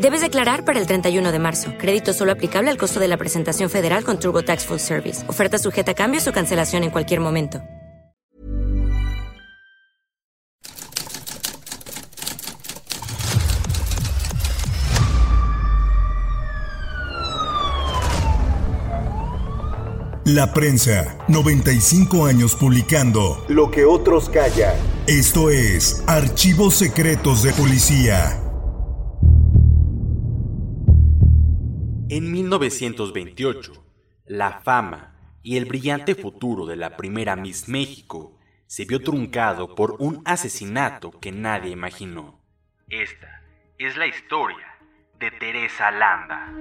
Debes declarar para el 31 de marzo. Crédito solo aplicable al costo de la presentación federal con TurboTax Full Service. Oferta sujeta a cambios o cancelación en cualquier momento. La prensa, 95 años publicando lo que otros callan. Esto es Archivos Secretos de Policía. En 1928, la fama y el brillante futuro de la primera Miss México se vio truncado por un asesinato que nadie imaginó. Esta es la historia de Teresa Landa.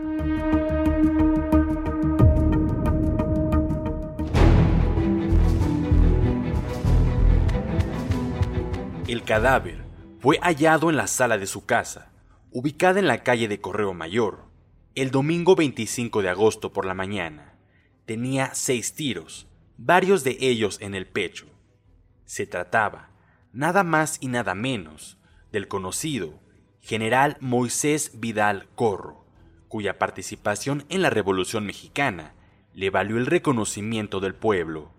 El cadáver fue hallado en la sala de su casa, ubicada en la calle de Correo Mayor, el domingo 25 de agosto por la mañana, tenía seis tiros, varios de ellos en el pecho. Se trataba, nada más y nada menos, del conocido general Moisés Vidal Corro, cuya participación en la Revolución Mexicana le valió el reconocimiento del pueblo.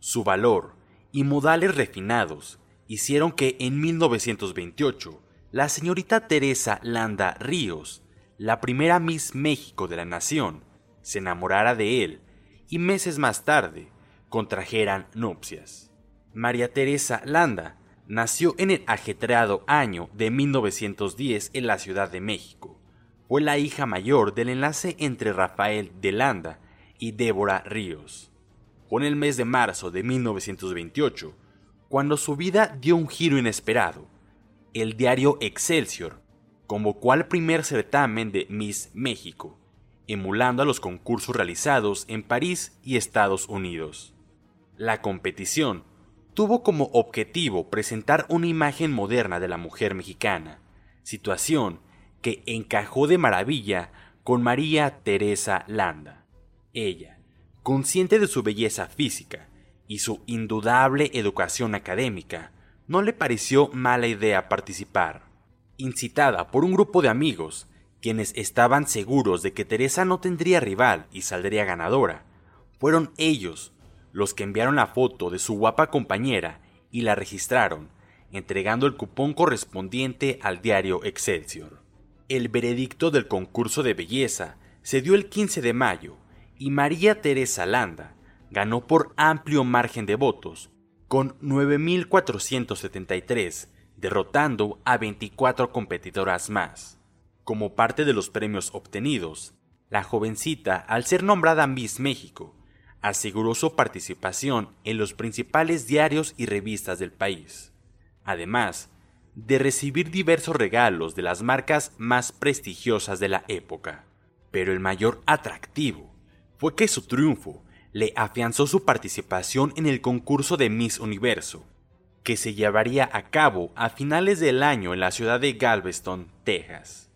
Su valor y modales refinados hicieron que en 1928 la señorita Teresa Landa Ríos la primera Miss México de la nación, se enamorara de él y meses más tarde contrajeran nupcias. María Teresa Landa nació en el ajetreado año de 1910 en la Ciudad de México. Fue la hija mayor del enlace entre Rafael de Landa y Débora Ríos. Fue en el mes de marzo de 1928 cuando su vida dio un giro inesperado. El diario Excelsior convocó al primer certamen de Miss México, emulando a los concursos realizados en París y Estados Unidos. La competición tuvo como objetivo presentar una imagen moderna de la mujer mexicana, situación que encajó de maravilla con María Teresa Landa. Ella, consciente de su belleza física y su indudable educación académica, no le pareció mala idea participar incitada por un grupo de amigos, quienes estaban seguros de que Teresa no tendría rival y saldría ganadora. Fueron ellos los que enviaron la foto de su guapa compañera y la registraron, entregando el cupón correspondiente al diario Excelsior. El veredicto del concurso de belleza se dio el 15 de mayo y María Teresa Landa ganó por amplio margen de votos, con 9.473 derrotando a 24 competidoras más. Como parte de los premios obtenidos, la jovencita, al ser nombrada Miss México, aseguró su participación en los principales diarios y revistas del país, además de recibir diversos regalos de las marcas más prestigiosas de la época. Pero el mayor atractivo fue que su triunfo le afianzó su participación en el concurso de Miss Universo, que se llevaría a cabo a finales del año en la ciudad de Galveston, Texas.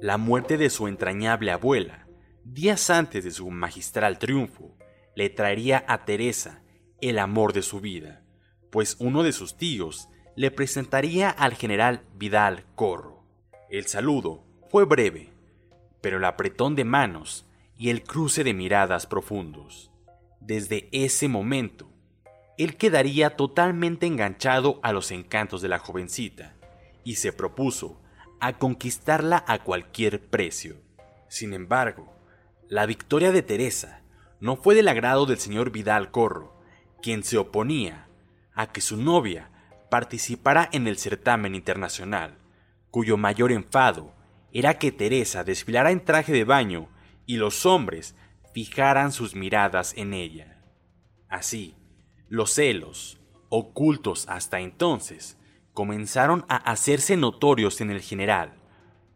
La muerte de su entrañable abuela, días antes de su magistral triunfo, le traería a Teresa el amor de su vida, pues uno de sus tíos le presentaría al general Vidal Corro. El saludo fue breve, pero el apretón de manos y el cruce de miradas profundos. Desde ese momento, él quedaría totalmente enganchado a los encantos de la jovencita y se propuso a conquistarla a cualquier precio. Sin embargo, la victoria de Teresa no fue del agrado del señor Vidal Corro, quien se oponía a que su novia participara en el certamen internacional, cuyo mayor enfado era que Teresa desfilara en traje de baño y los hombres fijaran sus miradas en ella. Así, los celos, ocultos hasta entonces, comenzaron a hacerse notorios en el general,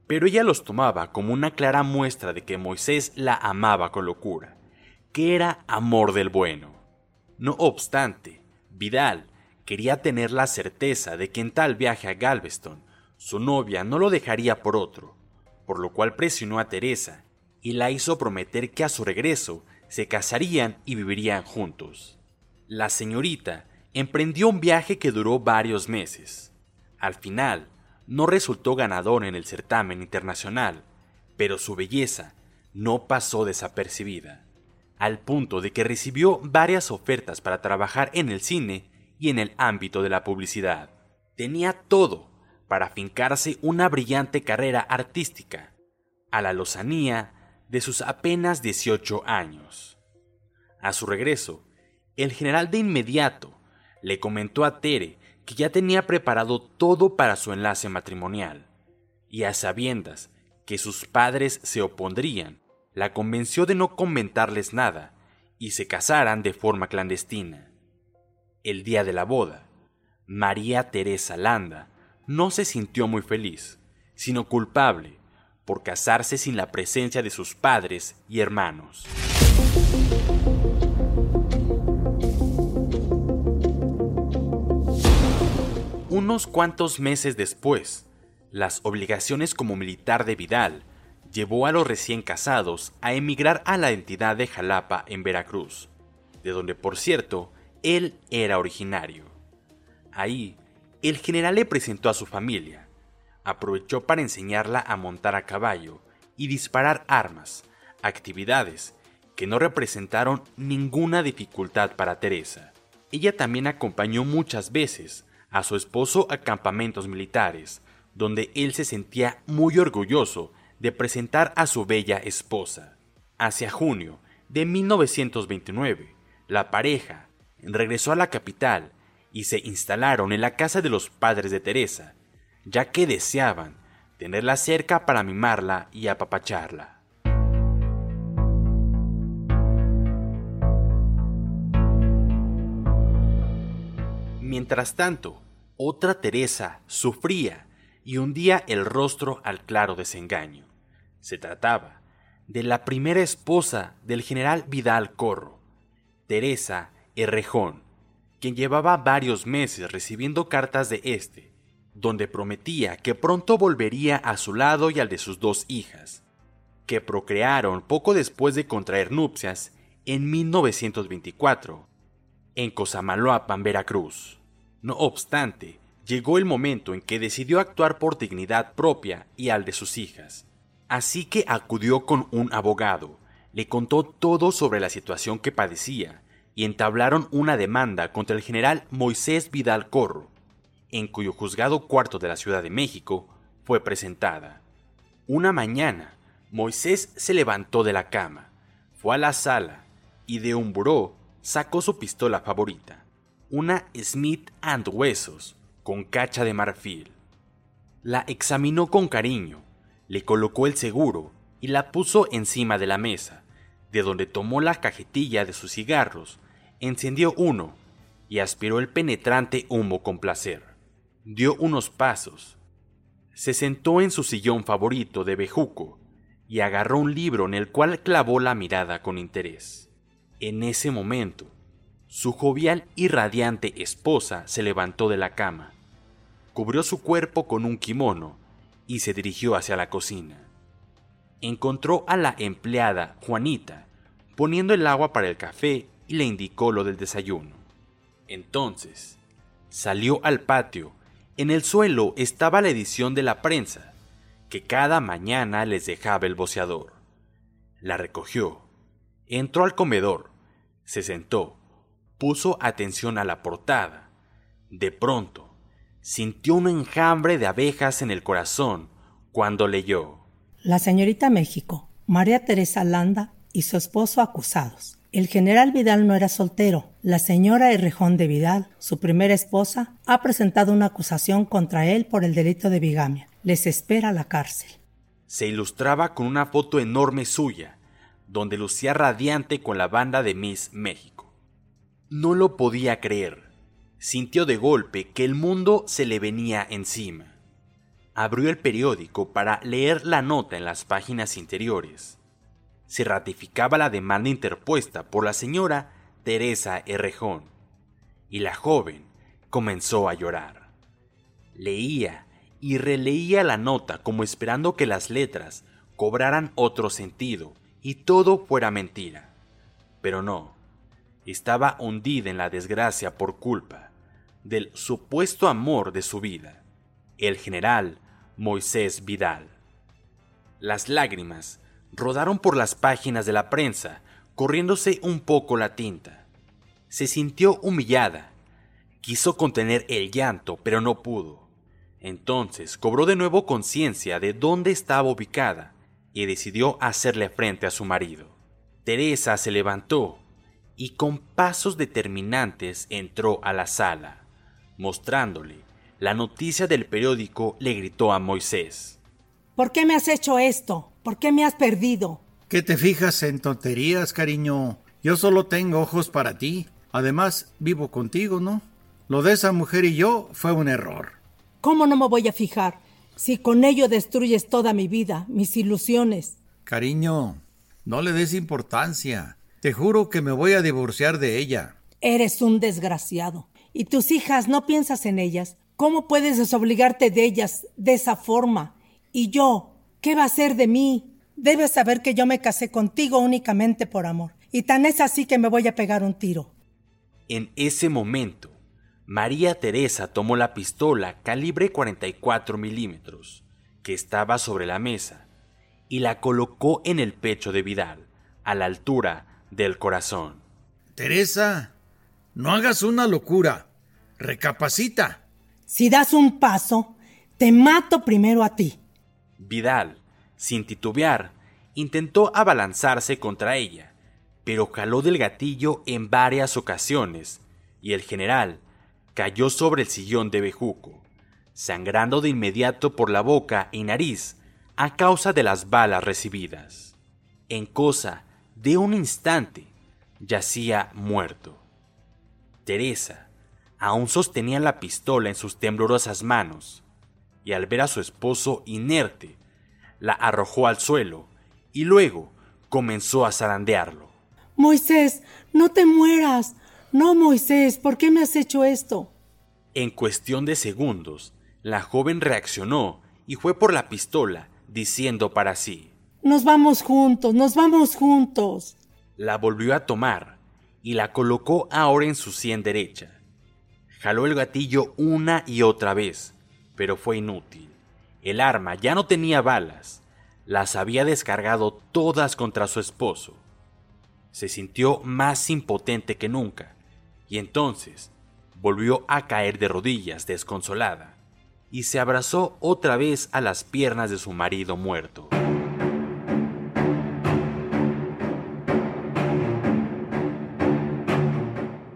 pero ella los tomaba como una clara muestra de que Moisés la amaba con locura, que era amor del bueno. No obstante, Vidal quería tener la certeza de que en tal viaje a Galveston su novia no lo dejaría por otro, por lo cual presionó a Teresa y la hizo prometer que a su regreso se casarían y vivirían juntos. La señorita emprendió un viaje que duró varios meses. Al final, no resultó ganador en el certamen internacional, pero su belleza no pasó desapercibida, al punto de que recibió varias ofertas para trabajar en el cine y en el ámbito de la publicidad. Tenía todo para fincarse una brillante carrera artística, a la lozanía de sus apenas 18 años. A su regreso, el general de inmediato le comentó a Tere que ya tenía preparado todo para su enlace matrimonial, y a sabiendas que sus padres se opondrían, la convenció de no comentarles nada y se casaran de forma clandestina. El día de la boda, María Teresa Landa no se sintió muy feliz, sino culpable por casarse sin la presencia de sus padres y hermanos. Unos cuantos meses después, las obligaciones como militar de Vidal llevó a los recién casados a emigrar a la entidad de Jalapa en Veracruz, de donde por cierto él era originario. Ahí, el general le presentó a su familia, aprovechó para enseñarla a montar a caballo y disparar armas, actividades que no representaron ninguna dificultad para Teresa. Ella también acompañó muchas veces a su esposo a campamentos militares, donde él se sentía muy orgulloso de presentar a su bella esposa. Hacia junio de 1929, la pareja regresó a la capital y se instalaron en la casa de los padres de Teresa, ya que deseaban tenerla cerca para mimarla y apapacharla. Mientras tanto, otra Teresa sufría y hundía el rostro al claro desengaño. Se trataba de la primera esposa del general Vidal Corro, Teresa Errejón, quien llevaba varios meses recibiendo cartas de este donde prometía que pronto volvería a su lado y al de sus dos hijas, que procrearon poco después de contraer nupcias en 1924, en Cosamaloapan, Veracruz. No obstante, llegó el momento en que decidió actuar por dignidad propia y al de sus hijas. Así que acudió con un abogado, le contó todo sobre la situación que padecía y entablaron una demanda contra el general Moisés Vidal Corro, en cuyo juzgado cuarto de la Ciudad de México fue presentada. Una mañana, Moisés se levantó de la cama, fue a la sala y de un buró sacó su pistola favorita, una Smith and Huesos con cacha de marfil. La examinó con cariño, le colocó el seguro y la puso encima de la mesa, de donde tomó la cajetilla de sus cigarros, encendió uno y aspiró el penetrante humo con placer dio unos pasos, se sentó en su sillón favorito de bejuco y agarró un libro en el cual clavó la mirada con interés. En ese momento, su jovial y radiante esposa se levantó de la cama, cubrió su cuerpo con un kimono y se dirigió hacia la cocina. Encontró a la empleada Juanita poniendo el agua para el café y le indicó lo del desayuno. Entonces, salió al patio en el suelo estaba la edición de la prensa, que cada mañana les dejaba el boceador. La recogió, entró al comedor, se sentó, puso atención a la portada. De pronto, sintió un enjambre de abejas en el corazón cuando leyó La señorita México, María Teresa Landa y su esposo acusados. El general Vidal no era soltero. La señora Errejón de Vidal, su primera esposa, ha presentado una acusación contra él por el delito de bigamia. Les espera la cárcel. Se ilustraba con una foto enorme suya, donde lucía radiante con la banda de Miss México. No lo podía creer. Sintió de golpe que el mundo se le venía encima. Abrió el periódico para leer la nota en las páginas interiores. Se ratificaba la demanda interpuesta por la señora Teresa Errejón, y la joven comenzó a llorar. Leía y releía la nota como esperando que las letras cobraran otro sentido y todo fuera mentira. Pero no, estaba hundida en la desgracia por culpa del supuesto amor de su vida, el general Moisés Vidal. Las lágrimas rodaron por las páginas de la prensa, corriéndose un poco la tinta. Se sintió humillada. Quiso contener el llanto, pero no pudo. Entonces cobró de nuevo conciencia de dónde estaba ubicada y decidió hacerle frente a su marido. Teresa se levantó y con pasos determinantes entró a la sala. Mostrándole la noticia del periódico, le gritó a Moisés. ¿Por qué me has hecho esto? ¿Por qué me has perdido? ¿Qué te fijas en tonterías, cariño? Yo solo tengo ojos para ti. Además, vivo contigo, ¿no? Lo de esa mujer y yo fue un error. ¿Cómo no me voy a fijar? Si con ello destruyes toda mi vida, mis ilusiones. Cariño, no le des importancia. Te juro que me voy a divorciar de ella. Eres un desgraciado. Y tus hijas no piensas en ellas. ¿Cómo puedes desobligarte de ellas de esa forma? Y yo, ¿qué va a ser de mí? Debes saber que yo me casé contigo únicamente por amor. Y tan es así que me voy a pegar un tiro. En ese momento, María Teresa tomó la pistola calibre 44 milímetros que estaba sobre la mesa y la colocó en el pecho de Vidal, a la altura del corazón. Teresa, no hagas una locura. Recapacita. Si das un paso, te mato primero a ti. Vidal, sin titubear, intentó abalanzarse contra ella, pero jaló del gatillo en varias ocasiones, y el general cayó sobre el sillón de Bejuco, sangrando de inmediato por la boca y nariz a causa de las balas recibidas. En cosa de un instante, yacía muerto. Teresa aún sostenía la pistola en sus temblorosas manos, y al ver a su esposo inerte, la arrojó al suelo y luego comenzó a zarandearlo. Moisés, no te mueras. No, Moisés, ¿por qué me has hecho esto? En cuestión de segundos, la joven reaccionó y fue por la pistola, diciendo para sí Nos vamos juntos, nos vamos juntos. La volvió a tomar y la colocó ahora en su sien derecha. Jaló el gatillo una y otra vez, pero fue inútil. El arma ya no tenía balas, las había descargado todas contra su esposo. Se sintió más impotente que nunca y entonces volvió a caer de rodillas desconsolada y se abrazó otra vez a las piernas de su marido muerto.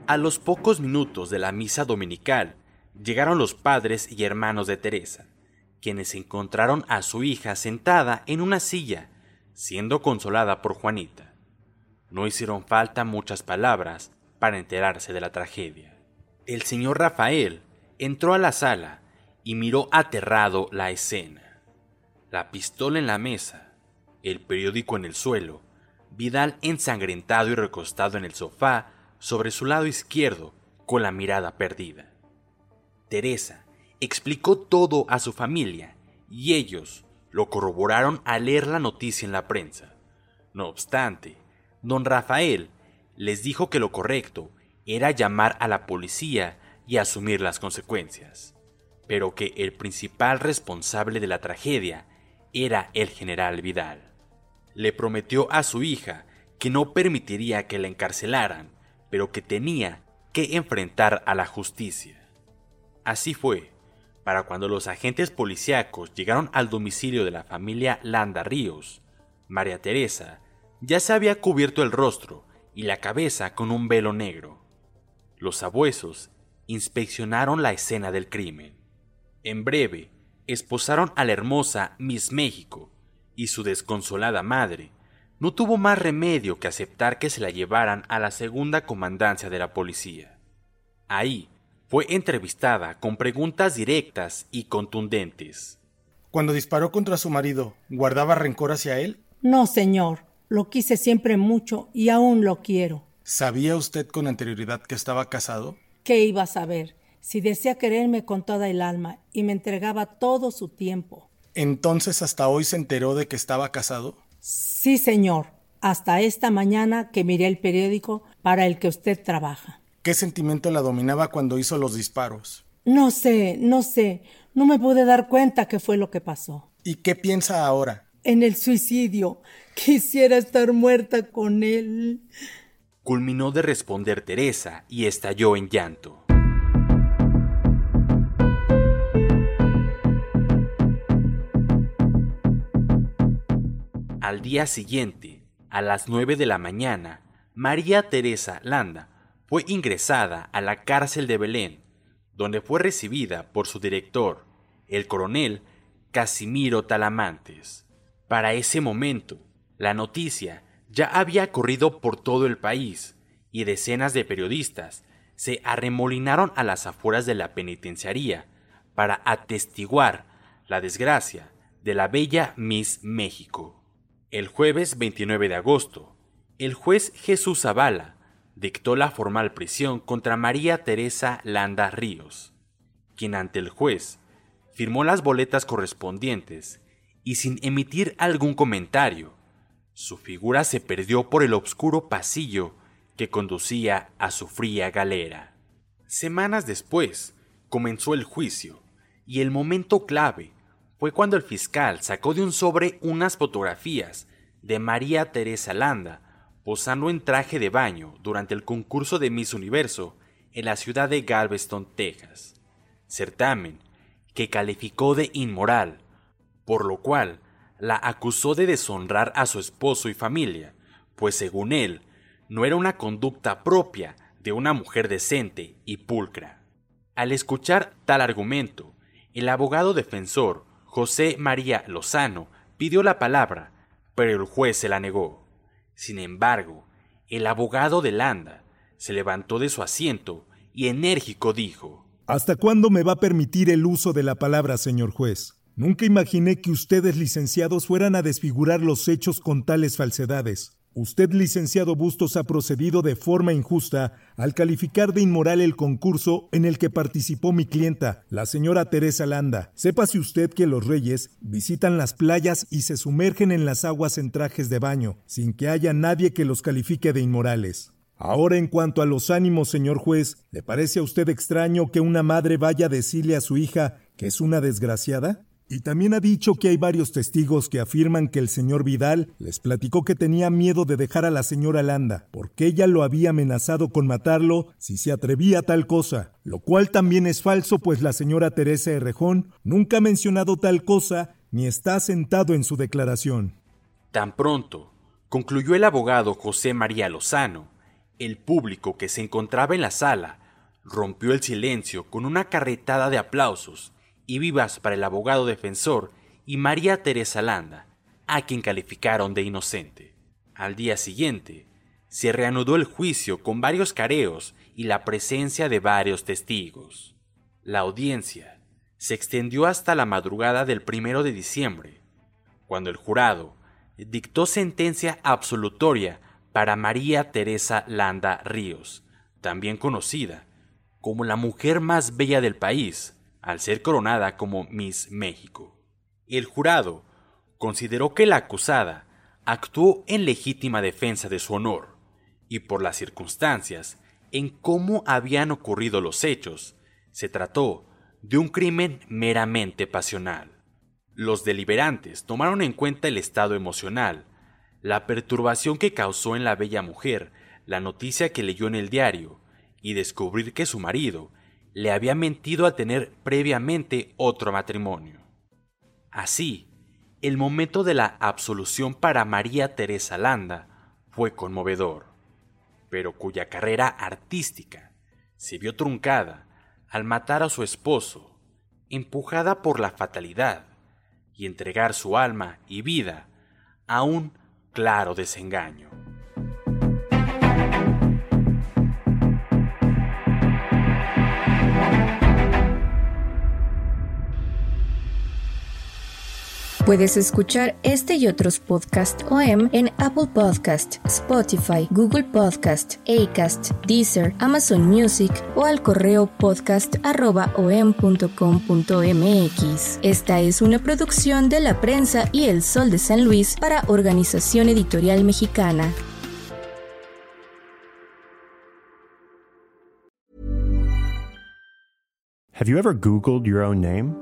A los pocos minutos de la misa dominical llegaron los padres y hermanos de Teresa, quienes encontraron a su hija sentada en una silla, siendo consolada por Juanita. No hicieron falta muchas palabras para enterarse de la tragedia. El señor Rafael entró a la sala y miró aterrado la escena. La pistola en la mesa, el periódico en el suelo, Vidal ensangrentado y recostado en el sofá sobre su lado izquierdo con la mirada perdida. Teresa explicó todo a su familia y ellos lo corroboraron al leer la noticia en la prensa. No obstante, don Rafael les dijo que lo correcto era llamar a la policía y asumir las consecuencias, pero que el principal responsable de la tragedia era el general Vidal. Le prometió a su hija que no permitiría que la encarcelaran, pero que tenía que enfrentar a la justicia. Así fue Para cuando los agentes policíacos llegaron al domicilio de la familia Landa Ríos, María Teresa ya se había cubierto el rostro y la cabeza con un velo negro. Los abuesos inspeccionaron la escena del crimen. En breve, esposaron a la hermosa Miss México y su desconsolada madre no tuvo más remedio que aceptar que se la llevaran a la segunda comandancia de la policía. Ahí fue entrevistada con preguntas directas y contundentes. Cuando disparó contra su marido, ¿guardaba rencor hacia él? No, señor. Lo quise siempre mucho y aún lo quiero. ¿Sabía usted con anterioridad que estaba casado? ¿Qué iba a saber? Si decía quererme con toda el alma y me entregaba todo su tiempo. ¿Entonces hasta hoy se enteró de que estaba casado? Sí, señor. Hasta esta mañana que miré el periódico para el que usted trabaja. ¿Qué sentimiento la dominaba cuando hizo los disparos? No sé, no sé. No me pude dar cuenta qué fue lo que pasó. ¿Y qué piensa ahora? En el suicidio. Quisiera estar muerta con él. Culminó de responder Teresa y estalló en llanto. Al día siguiente, a las nueve de la mañana, María Teresa Landa fue ingresada a la cárcel de Belén, donde fue recibida por su director, el coronel Casimiro Talamantes. Para ese momento, la noticia ya había corrido por todo el país y decenas de periodistas se arremolinaron a las afueras de la penitenciaría para atestiguar la desgracia de la bella Miss México. El jueves 29 de agosto, el juez Jesús Zavala dictó la formal prisión contra María Teresa Landa Ríos, quien ante el juez firmó las boletas correspondientes y sin emitir algún comentario, su figura se perdió por el oscuro pasillo que conducía a su fría galera. Semanas después comenzó el juicio y el momento clave fue cuando el fiscal sacó de un sobre unas fotografías de María Teresa Landa posando en traje de baño durante el concurso de Miss Universo en la ciudad de Galveston, Texas. Certamen que calificó de inmoral, por lo cual la acusó de deshonrar a su esposo y familia, pues según él, no era una conducta propia de una mujer decente y pulcra. Al escuchar tal argumento, el abogado defensor José María Lozano pidió la palabra, pero el juez se la negó. Sin embargo, el abogado de Landa se levantó de su asiento y enérgico dijo ¿Hasta cuándo me va a permitir el uso de la palabra, señor juez? Nunca imaginé que ustedes, licenciados, fueran a desfigurar los hechos con tales falsedades. Usted, licenciado Bustos, ha procedido de forma injusta al calificar de inmoral el concurso en el que participó mi clienta, la señora Teresa Landa. Sépase usted que los reyes visitan las playas y se sumergen en las aguas en trajes de baño, sin que haya nadie que los califique de inmorales. Ahora, en cuanto a los ánimos, señor juez, ¿le parece a usted extraño que una madre vaya a decirle a su hija que es una desgraciada? Y también ha dicho que hay varios testigos que afirman que el señor Vidal les platicó que tenía miedo de dejar a la señora Landa, porque ella lo había amenazado con matarlo si se atrevía a tal cosa, lo cual también es falso, pues la señora Teresa Herrejón nunca ha mencionado tal cosa ni está sentado en su declaración. Tan pronto concluyó el abogado José María Lozano, el público que se encontraba en la sala rompió el silencio con una carretada de aplausos y vivas para el abogado defensor y María Teresa Landa, a quien calificaron de inocente. Al día siguiente, se reanudó el juicio con varios careos y la presencia de varios testigos. La audiencia se extendió hasta la madrugada del primero de diciembre, cuando el jurado dictó sentencia absolutoria para María Teresa Landa Ríos, también conocida como la mujer más bella del país, al ser coronada como Miss México. El jurado consideró que la acusada actuó en legítima defensa de su honor y por las circunstancias en cómo habían ocurrido los hechos, se trató de un crimen meramente pasional. Los deliberantes tomaron en cuenta el estado emocional, la perturbación que causó en la bella mujer la noticia que leyó en el diario y descubrir que su marido le había mentido al tener previamente otro matrimonio. Así, el momento de la absolución para María Teresa Landa fue conmovedor, pero cuya carrera artística se vio truncada al matar a su esposo, empujada por la fatalidad, y entregar su alma y vida a un claro desengaño. Puedes escuchar este y otros podcasts OM en Apple Podcast, Spotify, Google Podcast, Acast, Deezer, Amazon Music o al correo podcast@om.com.mx. Esta es una producción de La Prensa y El Sol de San Luis para Organización Editorial Mexicana. Have you ever Googled your own name?